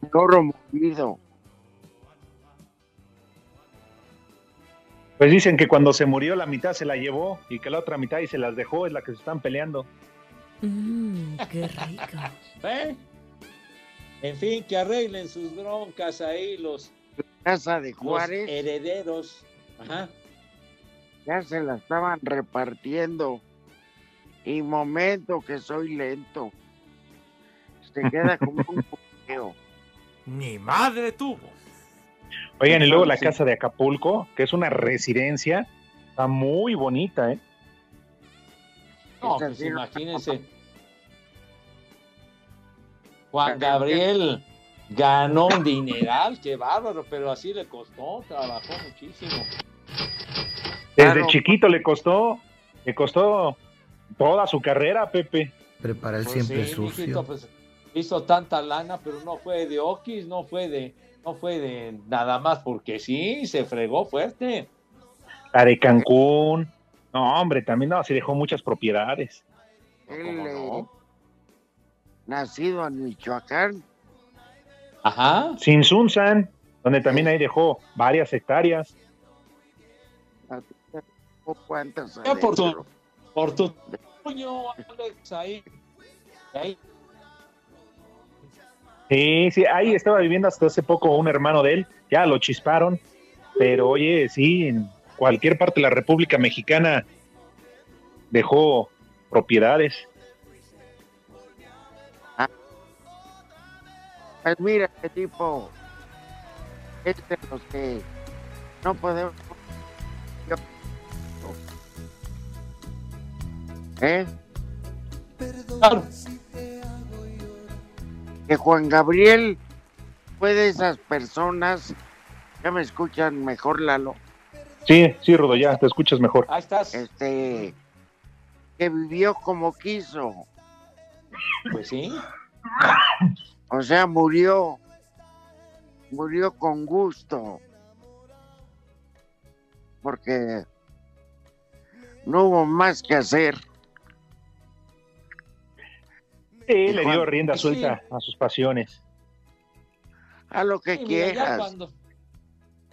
Speaker 7: El oro movido.
Speaker 6: Pues dicen que cuando se murió la mitad se la llevó y que la otra mitad y se las dejó es la que se están peleando.
Speaker 46: Mmm, qué rico.
Speaker 9: ¿Eh? En fin, que arreglen sus broncas ahí los,
Speaker 7: Casa de
Speaker 9: los herederos. Ajá.
Speaker 7: ya se la estaban repartiendo. Y momento que soy lento. Se queda como un puqueo.
Speaker 15: Ni madre tuvo.
Speaker 6: Oigan, y luego la casa de Acapulco, que es una residencia, está muy bonita, ¿eh?
Speaker 9: No, pues imagínense. Juan Gabriel ganó un dineral, qué bárbaro, pero así le costó, trabajó muchísimo.
Speaker 6: Desde
Speaker 7: Claro.
Speaker 6: chiquito le costó, le costó toda su carrera, Pepe.
Speaker 27: Prepara el
Speaker 9: Pues
Speaker 27: siempre
Speaker 9: sí,
Speaker 27: sucio.
Speaker 9: mijito, pues, hizo tanta lana, pero no fue de Oquis, no fue de, no fue de nada más, porque sí, se fregó fuerte.
Speaker 6: La de Cancún. No, hombre, también no, se dejó muchas propiedades.
Speaker 7: Él, eh, nacido en Michoacán,
Speaker 9: Ajá.
Speaker 6: Sin Sunsan, donde también ahí dejó varias hectáreas.
Speaker 7: ¿cuántas adentro?
Speaker 9: Por tu puño, Alex, ahí. ahí.
Speaker 6: Sí, sí, ahí estaba viviendo hasta hace poco un hermano de él, ya lo chisparon, pero oye, sí, en cualquier parte de la República Mexicana dejó propiedades.
Speaker 7: Pues mira, qué tipo es de los que no podemos. ¿Eh? Que Juan Gabriel fue de esas personas. Ya me escuchan mejor, Lalo.
Speaker 6: Sí, sí, Rodo, ya te escuchas mejor.
Speaker 9: Ahí estás.
Speaker 7: Este. Que vivió como quiso.
Speaker 9: Pues sí.
Speaker 7: O sea, murió. Murió con gusto. Porque no hubo más que hacer.
Speaker 6: Sí, le dio
Speaker 7: Juan-
Speaker 6: rienda
Speaker 9: Sí.
Speaker 6: suelta a sus pasiones.
Speaker 7: A lo que
Speaker 9: Sí, mira, ya
Speaker 7: quieras.
Speaker 9: cuando,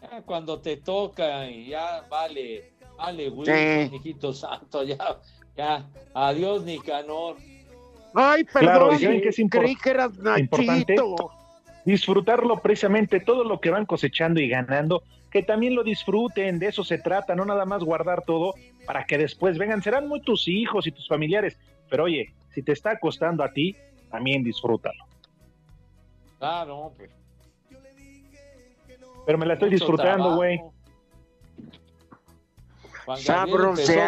Speaker 9: ya cuando te toca y ya vale, vale, güey,
Speaker 7: Sí.
Speaker 9: hijito santo, ya, ya, adiós, Nicanor.
Speaker 7: Ay,
Speaker 6: Claro,
Speaker 7: perdón.
Speaker 6: ¿y saben qué es
Speaker 7: creí que eras
Speaker 6: importante?
Speaker 7: Nachito.
Speaker 6: disfrutarlo precisamente todo lo que van cosechando y ganando, que también lo disfruten, de eso se trata, no nada más guardar todo para que después vengan, serán muy tus hijos y tus familiares, pero oye, si te está costando a ti, también disfrútalo.
Speaker 9: Claro, pues.
Speaker 6: Pero me la estoy
Speaker 9: Mucho
Speaker 6: disfrutando, güey.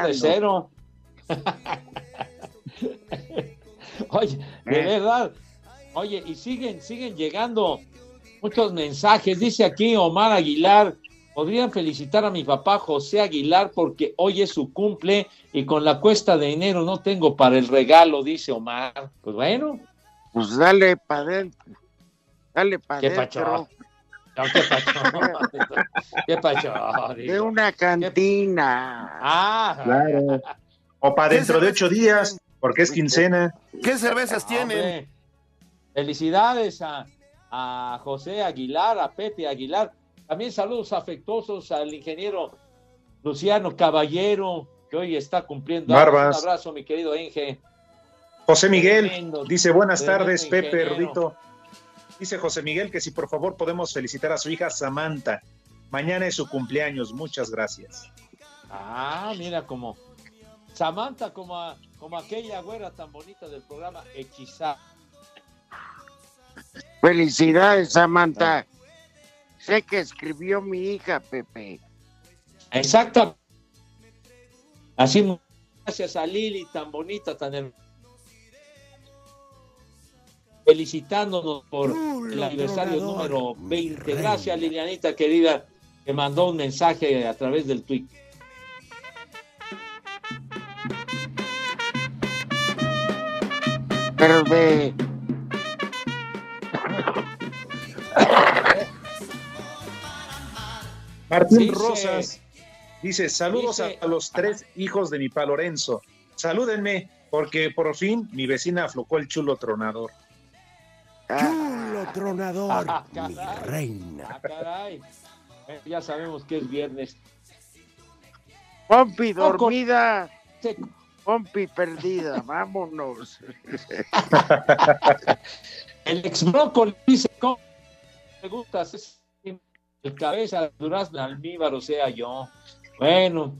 Speaker 9: de cero. Oye, de
Speaker 6: Eh.
Speaker 9: verdad. Oye, y siguen, siguen llegando muchos mensajes. Dice aquí Omar Aguilar, podrían felicitar a mi papá José Aguilar porque hoy es su cumple y con la cuesta de enero no tengo para el regalo, dice Omar. Pues bueno,
Speaker 7: Pues dale para adentro. Dale para
Speaker 9: ¿Qué
Speaker 7: adentro.
Speaker 9: pacho? no, ¿qué pacho? ¿Qué pacho?
Speaker 7: De una cantina.
Speaker 9: Ah,
Speaker 6: Claro. O para dentro de ocho días, porque es quincena.
Speaker 11: ¿Qué cervezas tienen?
Speaker 9: Hombre, felicidades a, a José Aguilar, a Pepe Aguilar. También saludos afectuosos al ingeniero Luciano Caballero, que hoy está cumpliendo.
Speaker 6: Barbas.
Speaker 9: Un abrazo, mi querido Inge.
Speaker 6: José Miguel
Speaker 9: Tremendo,
Speaker 6: dice buenas tardes, Pepe
Speaker 9: ingeniero.
Speaker 6: Rudito. Dice José Miguel que si por favor podemos felicitar a su hija Samantha. Mañana es su cumpleaños, muchas gracias.
Speaker 9: Ah, mira como Samantha, como, a- como aquella güera tan bonita del programa Hechizada.
Speaker 7: Felicidades, Samantha. Sé que escribió mi hija, Pepe.
Speaker 9: Exacto. Así, gracias a Lili, tan bonita, tan hermosa. Felicitándonos por el aniversario
Speaker 11: tronador,
Speaker 9: número
Speaker 11: mi
Speaker 9: 20.
Speaker 11: reina.
Speaker 9: Gracias, Lilianita querida, que mandó un mensaje a través del tweet.
Speaker 7: Pero de.
Speaker 6: Martín
Speaker 9: Dice-
Speaker 6: Rosas dice saludos
Speaker 9: dice-
Speaker 6: a, a los tres hijos de mi pa Lorenzo. Salúdenme porque por fin mi vecina aflocó el chulo tronador.
Speaker 11: Chulo tronador,
Speaker 9: Ah,
Speaker 11: mi
Speaker 9: caray.
Speaker 11: reina.
Speaker 9: Ah, caray. Eh, Ya sabemos que es viernes.
Speaker 7: Pompi dormida. Pompi perdida. Vámonos.
Speaker 9: El ex brócoli dice, ¿cómo me gustas? El cabeza durazno almíbar, o sea, yo. Bueno,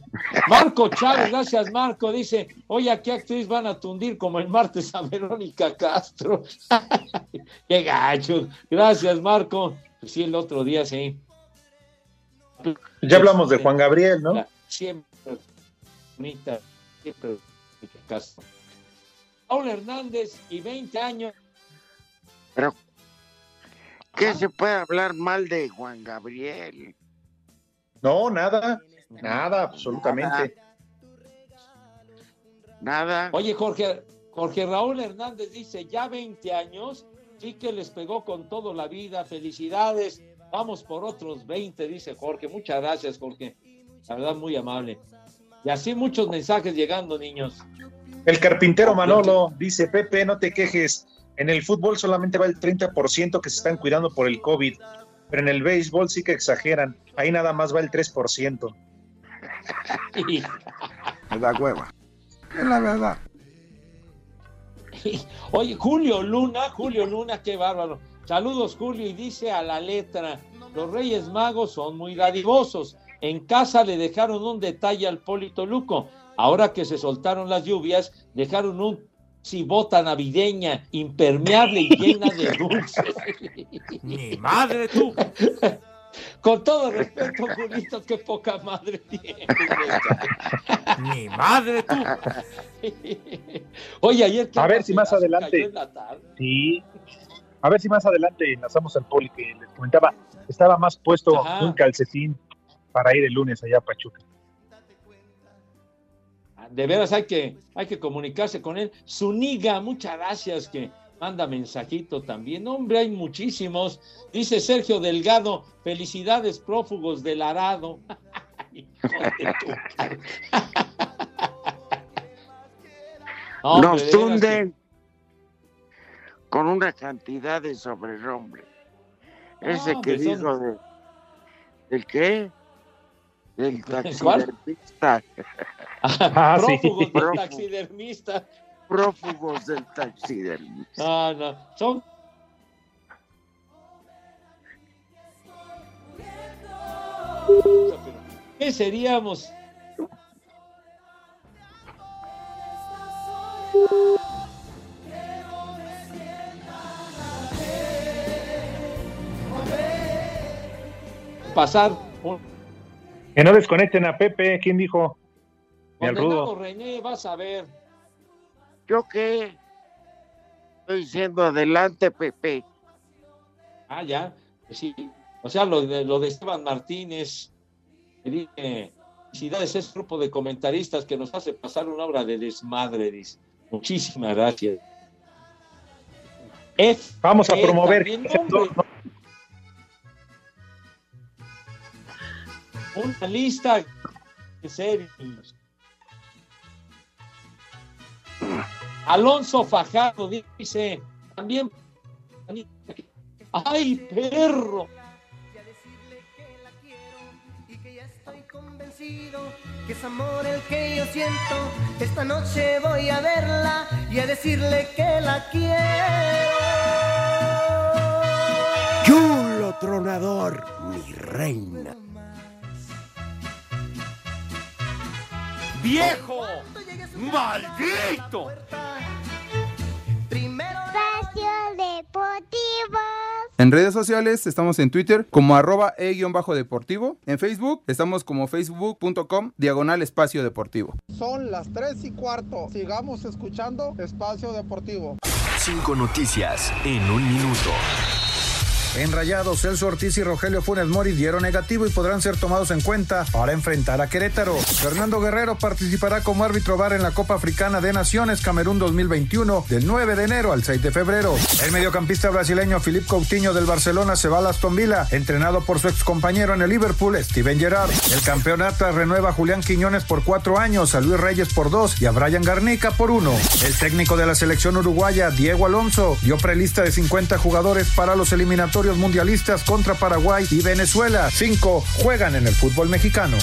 Speaker 9: Marco Chávez, gracias Marco, dice, oye, ¿a qué actriz van a tundir como el martes a Verónica Castro? qué gacho. Gracias Marco. Pues sí, el otro día sí.
Speaker 6: Ya hablamos de Juan Gabriel, ¿no?
Speaker 9: Siempre bonita, siempre Verónica Castro. Paul Hernández y 20 años.
Speaker 7: Pero, ¿qué se puede hablar mal de Juan Gabriel?
Speaker 6: No, nada, nada, absolutamente.
Speaker 7: Nada.
Speaker 9: Oye, Jorge, Jorge Raúl Hernández dice, ya 20 años, sí que les pegó con todo la vida, felicidades, vamos por otros 20, dice Jorge. Muchas gracias, Jorge. La verdad, muy amable. Y así muchos mensajes llegando, niños.
Speaker 6: El carpintero Manolo dice, Pepe, no te quejes, en el fútbol solamente va el 30% que se están cuidando por el COVID, pero en el béisbol sí que exageran, ahí nada más va el 3%.
Speaker 11: Es la hueva. Es la verdad.
Speaker 9: Oye, Julio Luna, Julio Luna, qué bárbaro. Saludos, Julio, y dice a la letra, los Reyes Magos son muy dadivosos. En casa le dejaron un detalle al Polito Luco. Ahora que se soltaron las lluvias, dejaron un cibota navideña, impermeable y llena de dulces.
Speaker 15: ¡Mi madre tú!
Speaker 9: Con todo respeto, Julito, qué poca madre tienes.
Speaker 15: ¡Mi madre tú!
Speaker 9: Oye, ayer que
Speaker 6: A ver si más adelante. Sí. A ver si más adelante enlazamos al poli que les comentaba. Estaba más puesto
Speaker 9: Ajá.
Speaker 6: un calcetín para ir el lunes allá a Pachuca.
Speaker 9: De veras hay que, hay que comunicarse con él. Zuniga, muchas gracias que manda mensajito también. Hombre, hay muchísimos. Dice Sergio Delgado, felicidades prófugos del arado. De
Speaker 7: Nos
Speaker 9: de
Speaker 7: tunden con una cantidad de sobrenombre. Ese
Speaker 9: No,
Speaker 7: que
Speaker 9: pues son-
Speaker 7: dijo de. ¿Del qué?
Speaker 9: El
Speaker 7: taxidermista.
Speaker 6: Ah, ah
Speaker 9: prófugos del taxidermista.
Speaker 7: Prófugos del taxidermista.
Speaker 9: Ah, no. Son ¿Qué seríamos? Pasar
Speaker 6: que no desconecten a Pepe, ¿quién dijo? Ni al
Speaker 9: condenado
Speaker 6: rudo.
Speaker 9: René, vas a ver.
Speaker 7: ¿Yo qué? Estoy diciendo adelante, Pepe.
Speaker 9: Ah, ya, pues sí. O sea, lo de, lo de Esteban Martínez, que dice, felicidades a ese grupo de comentaristas que nos hace pasar una obra de desmadre, dice. Muchísimas gracias. F,
Speaker 6: Vamos a
Speaker 9: eh,
Speaker 6: promover.
Speaker 9: también, Una lista de serios. Alonso Fajardo dice, también, ay, perro.
Speaker 33: convencido que es amor el que yo siento. Esta noche voy a verla y a decirle que la quiero.
Speaker 11: Chulo tronador, mi reina.
Speaker 15: ¡Viejo! ¡Maldito!
Speaker 33: Espacio Deportivo.
Speaker 47: En redes sociales estamos en Twitter como arroba e-deportivo. En Facebook estamos como facebook.com diagonal espacio deportivo.
Speaker 48: Son las 3 y cuarto. Sigamos escuchando Espacio Deportivo.
Speaker 49: Cinco noticias en un minuto.
Speaker 50: En Rayados, Celso Ortiz y Rogelio Funes Mori dieron negativo y podrán ser tomados en cuenta para enfrentar a Querétaro. Fernando Guerrero participará como árbitro VAR en la Copa Africana de Naciones Camerún 2021 del 9 de enero al 6 de febrero. El mediocampista brasileño Filipe Coutinho del Barcelona se va a Aston Villa, entrenado por su excompañero en el Liverpool, Steven Gerrard. El campeón Atlas renueva a Julián Quiñones por cuatro años, a Luis Reyes por dos y a Brian Garnica por uno. El técnico de la selección uruguaya, Diego Alonso, dio prelista de 50 jugadores para los eliminatorios mundialistas contra Paraguay y Venezuela. Cinco juegan en el fútbol mexicano.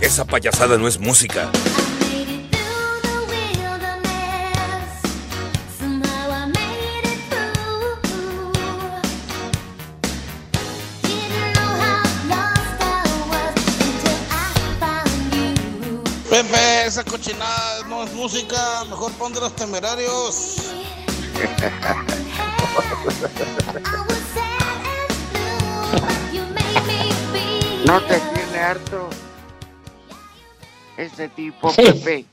Speaker 51: Esa payasada no es música.
Speaker 52: Pepe, esa cochinada no es música, mejor pon de los temerarios.
Speaker 7: No te tiene harto ese tipo, Pepe.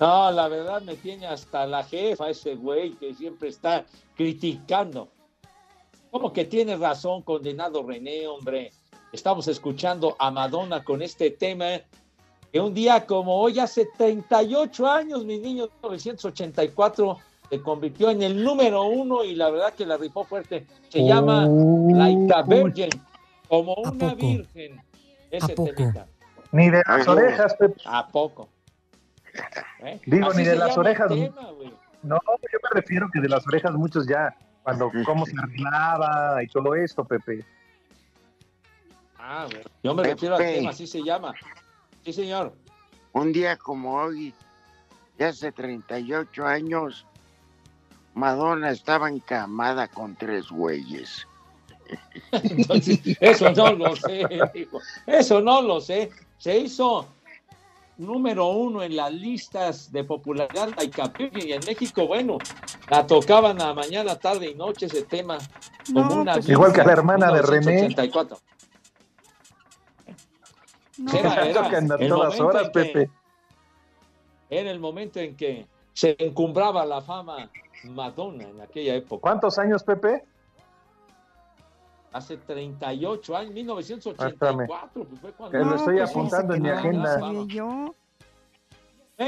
Speaker 9: No, la verdad me tiene hasta la jefa ese güey que siempre está criticando. ¿Cómo que tiene razón, condenado René, hombre? Estamos escuchando a Madonna con este tema que un día como hoy, hace 38 años, mi niño, 1984, se convirtió en el número uno y la verdad que la rifó fuerte. Se llama Like a Virgin, como una virgen. Ese
Speaker 6: ¿A poco?
Speaker 9: temita.
Speaker 6: Ni de las orejas, Pepe.
Speaker 9: ¿A poco? ¿Eh?
Speaker 6: Digo,
Speaker 9: Así
Speaker 6: ni de las
Speaker 9: llama
Speaker 6: orejas.
Speaker 9: tema.
Speaker 6: No, yo me refiero que de las orejas muchos ya, cuando cómo se arreglaba y todo esto, Pepe.
Speaker 9: Ah, güey. Yo me refiero al
Speaker 7: Pepe.
Speaker 9: tema, así se llama. Sí, señor.
Speaker 7: Un día como hoy, de hace 38 años, Madonna estaba encamada con tres güeyes.
Speaker 9: Entonces, eso no lo sé, digo. Eso no lo sé. Se hizo número uno en las listas de popularidad y en México, bueno, la tocaban a mañana, tarde y noche ese tema. Como
Speaker 6: No,
Speaker 9: una
Speaker 6: pues, igual que a la hermana de René.
Speaker 9: 1984.
Speaker 6: No,
Speaker 9: Era- el
Speaker 6: todas
Speaker 9: momento
Speaker 6: horas,
Speaker 9: en que-
Speaker 6: Pepe.
Speaker 9: Era el momento en que se encumbraba la fama Madonna en aquella época.
Speaker 6: ¿Cuántos años, Pepe?
Speaker 9: Hace 38 años,
Speaker 6: Ah,
Speaker 9: 1984. Pues fue cuando
Speaker 6: Que lo estoy
Speaker 9: pues,
Speaker 6: apuntando en mi
Speaker 9: no,
Speaker 6: agenda.
Speaker 9: no, no.
Speaker 53: yo.
Speaker 9: Bueno,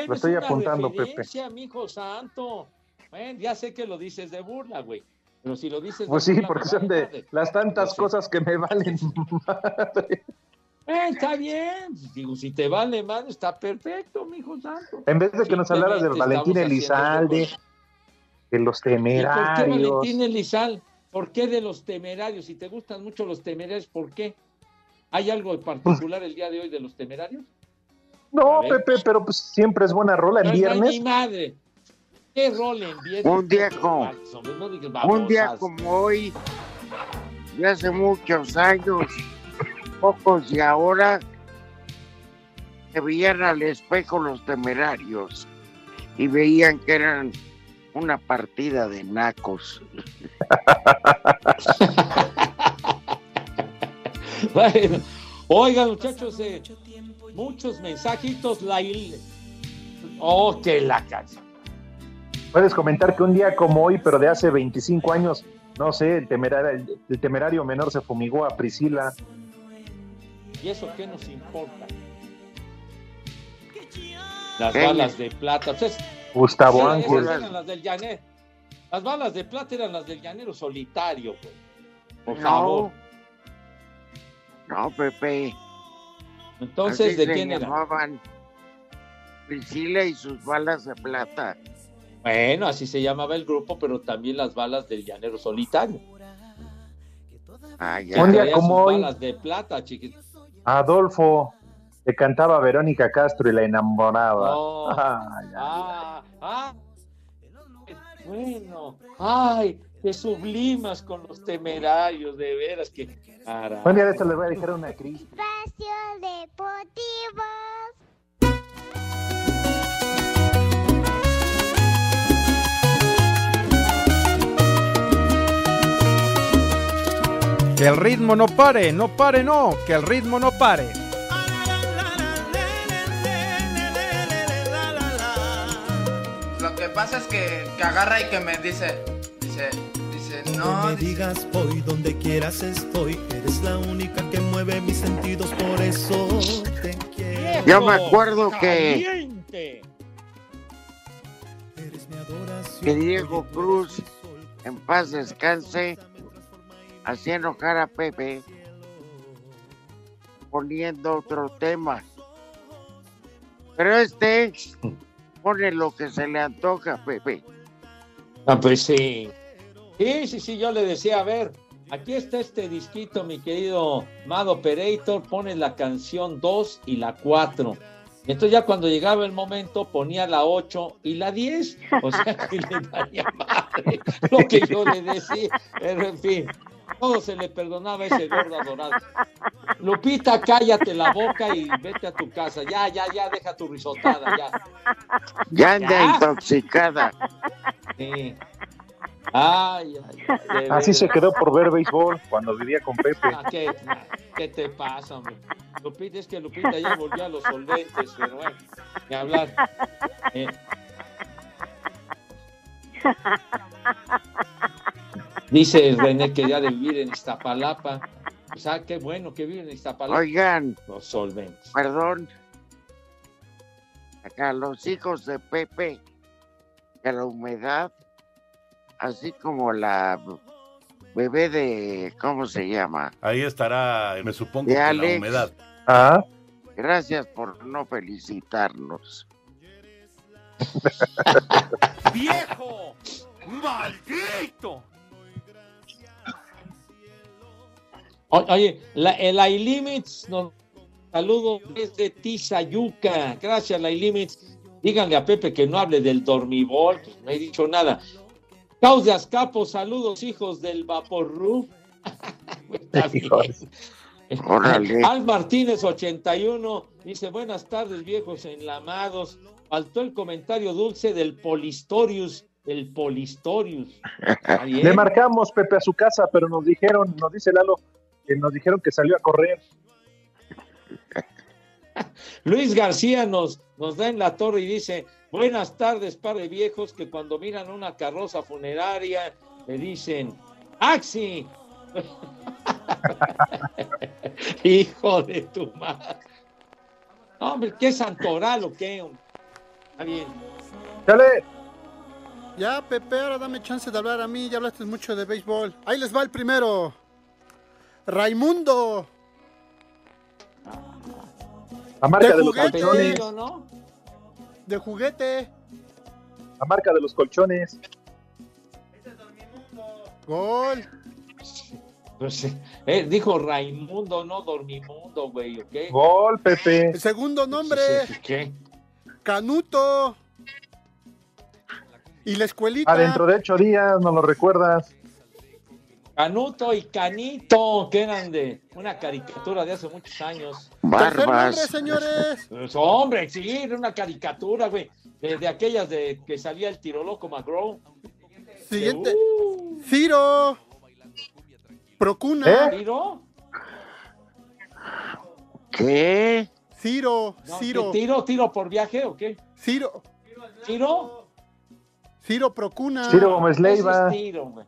Speaker 6: Lo
Speaker 9: es
Speaker 6: estoy apuntando, Pepe.
Speaker 9: mijo santo. Bueno, ya sé que lo dices de burla, güey. Pero si lo dices de
Speaker 6: Pues sí,
Speaker 9: burla,
Speaker 6: porque son de
Speaker 9: madre.
Speaker 6: las tantas cosas que me valen.
Speaker 9: Eh, está bien. Digo, si te vale más, está perfecto, mijo santo.
Speaker 6: En vez de que nos hablaras de
Speaker 9: Simplemente
Speaker 6: Valentín Elizalde, de los
Speaker 9: ¿Y por qué
Speaker 6: temerarios.
Speaker 9: Valentín Elizal? ¿Por qué de los temerarios? Si te gustan mucho los temerarios, ¿por qué? ¿Hay algo en particular el día de hoy de los temerarios?
Speaker 6: No. Pepe, pero pues siempre es buena rola en
Speaker 9: No, no hay
Speaker 6: viernes.
Speaker 9: ni madre. ¿Qué rol envías?
Speaker 7: Un día como, un día como hoy, de hace muchos años, pocos y ahora, se veían al espejo los temerarios y veían que eran una partida de nacos.
Speaker 9: Bueno, oigan, muchachos, eh, muchos mensajitos. La Oh, que la casa.
Speaker 6: Puedes comentar que un día como hoy, pero de hace 25 años, no sé, el temerario, el temerario menor se fumigó a Priscila.
Speaker 9: ¿Y eso qué nos importa? Las
Speaker 6: ¿Qué?
Speaker 9: balas de plata.
Speaker 6: Gustavo
Speaker 9: esas-
Speaker 6: Ángel.
Speaker 9: esas eran las del llanero. Las balas de plata eran las del llanero solitario, güey. Por
Speaker 7: No.
Speaker 9: favor.
Speaker 7: No, Pepe.
Speaker 9: Entonces,
Speaker 7: Así
Speaker 9: ¿de quién era?
Speaker 7: llamaban Priscila y sus balas de plata.
Speaker 9: Bueno, así se llamaba el grupo, pero también las balas del llanero solitario.
Speaker 7: Ah,
Speaker 6: ya. Un día como hoy.
Speaker 9: balas de plata, chiquito.
Speaker 6: Adolfo le cantaba a Verónica Castro y la enamoraba.
Speaker 9: No.
Speaker 6: Ay,
Speaker 9: Ah, ah. Bueno, ay, te sublimas con los temerarios, de veras que.
Speaker 6: Un día de esto les voy a dejar una crisis.
Speaker 54: Espacio Deportivo.
Speaker 55: Que el ritmo no pare, no pare, no, que el ritmo no pare.
Speaker 56: Lo que pasa es que, que agarra y que me dice, dice, dice,
Speaker 57: No
Speaker 56: no,
Speaker 57: me
Speaker 56: dice,
Speaker 57: digas voy donde quieras estoy. Eres la única que mueve mis sentidos, por eso te quiero.
Speaker 7: Yo me acuerdo que,
Speaker 9: Caliente.
Speaker 7: que Diego Cruz, en paz descanse, hacía enojar a Pepe poniendo otro tema. Pero este pone lo que se le antoja, Pepe.
Speaker 9: Ah, pues sí. Sí, sí, sí, yo le decía, a ver, aquí está este disquito, mi querido Mad Operator, pone la canción 2 y la 4. Y entonces ya cuando llegaba el momento ponía la 8 y la 10. O sea que le daría madre lo que yo le decía. Pero en fin, todo se le perdonaba a ese gordo adorado. Lupita, cállate la boca y vete a tu casa. Ya, ya, ya, deja tu risotada, ya.
Speaker 7: Ya anda
Speaker 9: Ya.
Speaker 7: intoxicada.
Speaker 9: Sí. Ay, ay,
Speaker 6: Así se quedó por ver béisbol cuando vivía con Pepe.
Speaker 9: Ah, ¿qué, qué te pasa, hombre? Lupita, es que Lupita ya volvió a los solventes, pero bueno, ni hablar. Eh, dice René que ya de vivir en Iztapalapa. O sea, qué bueno que vive en Iztapalapa.
Speaker 7: Oigan,
Speaker 9: Los solventes.
Speaker 7: perdón. Acá los hijos de Pepe, que la humedad, así como la bebé de, ¿cómo se llama?
Speaker 58: Ahí estará, me supongo,
Speaker 7: De
Speaker 58: que la humedad.
Speaker 6: Ah,
Speaker 7: Gracias por no felicitarnos.
Speaker 15: ¡Viejo! ¡Maldito!
Speaker 9: Oye, la, el iLimits nos saludo desde Tizayuca. Gracias, la iLimits. Díganle a Pepe que no hable del dormibol, pues no he dicho nada. Caos de Azcapo, saludos, hijos del Vaporru.
Speaker 7: Órale.
Speaker 9: Al Martínez 81 dice, buenas tardes, viejos enlamados. Faltó el comentario dulce del Polistorius, el Polistorius.
Speaker 6: Le marcamos Pepe a su casa, pero nos dijeron, nos dice Lalo, que nos dijeron que salió a correr.
Speaker 9: Luis García nos, nos da en la torre y dice, buenas tardes, par de viejos que cuando miran una carroza funeraria le dicen, ¡Axi! Hijo de tu madre. Hombre, ¿qué santoral o qué? Está bien.
Speaker 6: Dale.
Speaker 48: Ya, Pepe, ahora dame chance de hablar a mí. Ya hablaste mucho de béisbol. Ahí les va el primero. Raimundo.
Speaker 6: La marca de, los
Speaker 48: juguete.
Speaker 6: colchones.
Speaker 9: ¿no?
Speaker 48: De juguete.
Speaker 6: La marca de los colchones.
Speaker 48: Gol.
Speaker 9: Pues, eh, dijo Raimundo, no Dormimundo, güey, ¿ok?
Speaker 6: Gol, Pepe.
Speaker 48: El segundo nombre.
Speaker 9: ¿Qué?
Speaker 48: Canuto. ¿Y la escuelita?
Speaker 6: Adentro de ocho días, ¿no lo recuerdas?
Speaker 9: Canuto y Canito, que eran de una caricatura de hace muchos años.
Speaker 48: Tercer nombre, señores.
Speaker 9: Pues, hombre, sí, era una caricatura, güey. De, de aquellas de que salía el tiro loco McGraw.
Speaker 48: Siguiente.
Speaker 9: Uh.
Speaker 48: Ciro. Procuna.
Speaker 9: ¿Tiro?
Speaker 7: ¿Qué?
Speaker 48: Ciro,
Speaker 9: No,
Speaker 48: Ciro.
Speaker 9: ¿qué ¿Tiro, tiro por viaje o qué?
Speaker 48: Ciro.
Speaker 9: ¿Tiro?
Speaker 48: Ciro Procuna.
Speaker 6: Ciro Gómez Leiva.
Speaker 9: Es Tiro, güey.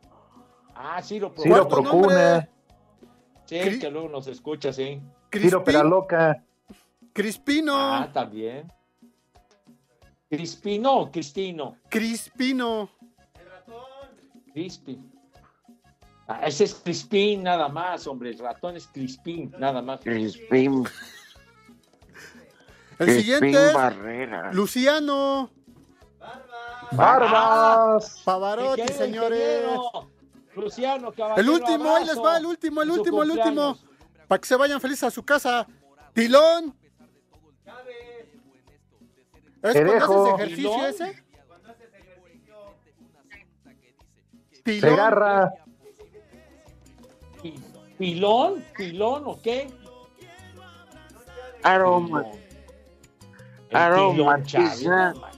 Speaker 9: Ah, Ciro Procuna.
Speaker 6: Ciro Procuna.
Speaker 9: Sí, que luego nos escucha, sí.
Speaker 6: Ciro Peraloca.
Speaker 48: Crispino.
Speaker 9: Ah, también. Crispino o Cristino.
Speaker 48: Crispino.
Speaker 9: Crispi. Ah, ese es Crispín nada más, hombre. El ratón es Crispín, nada más.
Speaker 7: Crispín.
Speaker 48: El
Speaker 7: Crispín
Speaker 48: siguiente es
Speaker 7: Barrera.
Speaker 48: Luciano.
Speaker 6: Barbas.
Speaker 48: Pavarotti,
Speaker 9: Ingeniero,
Speaker 48: señores.
Speaker 9: ingeniero. Luciano, caballero.
Speaker 48: El último, ahí les va, el último, el último, el último. Para que se vayan felices a su casa. Tilón. ¿Es cuando haces ejercicio
Speaker 9: ¿Tilón?
Speaker 48: ese? Tilón.
Speaker 6: Segarra.
Speaker 9: Pi- ¿Pilón? ¿Pilón o qué?
Speaker 7: Aroma. Aromatiza.
Speaker 9: tilón.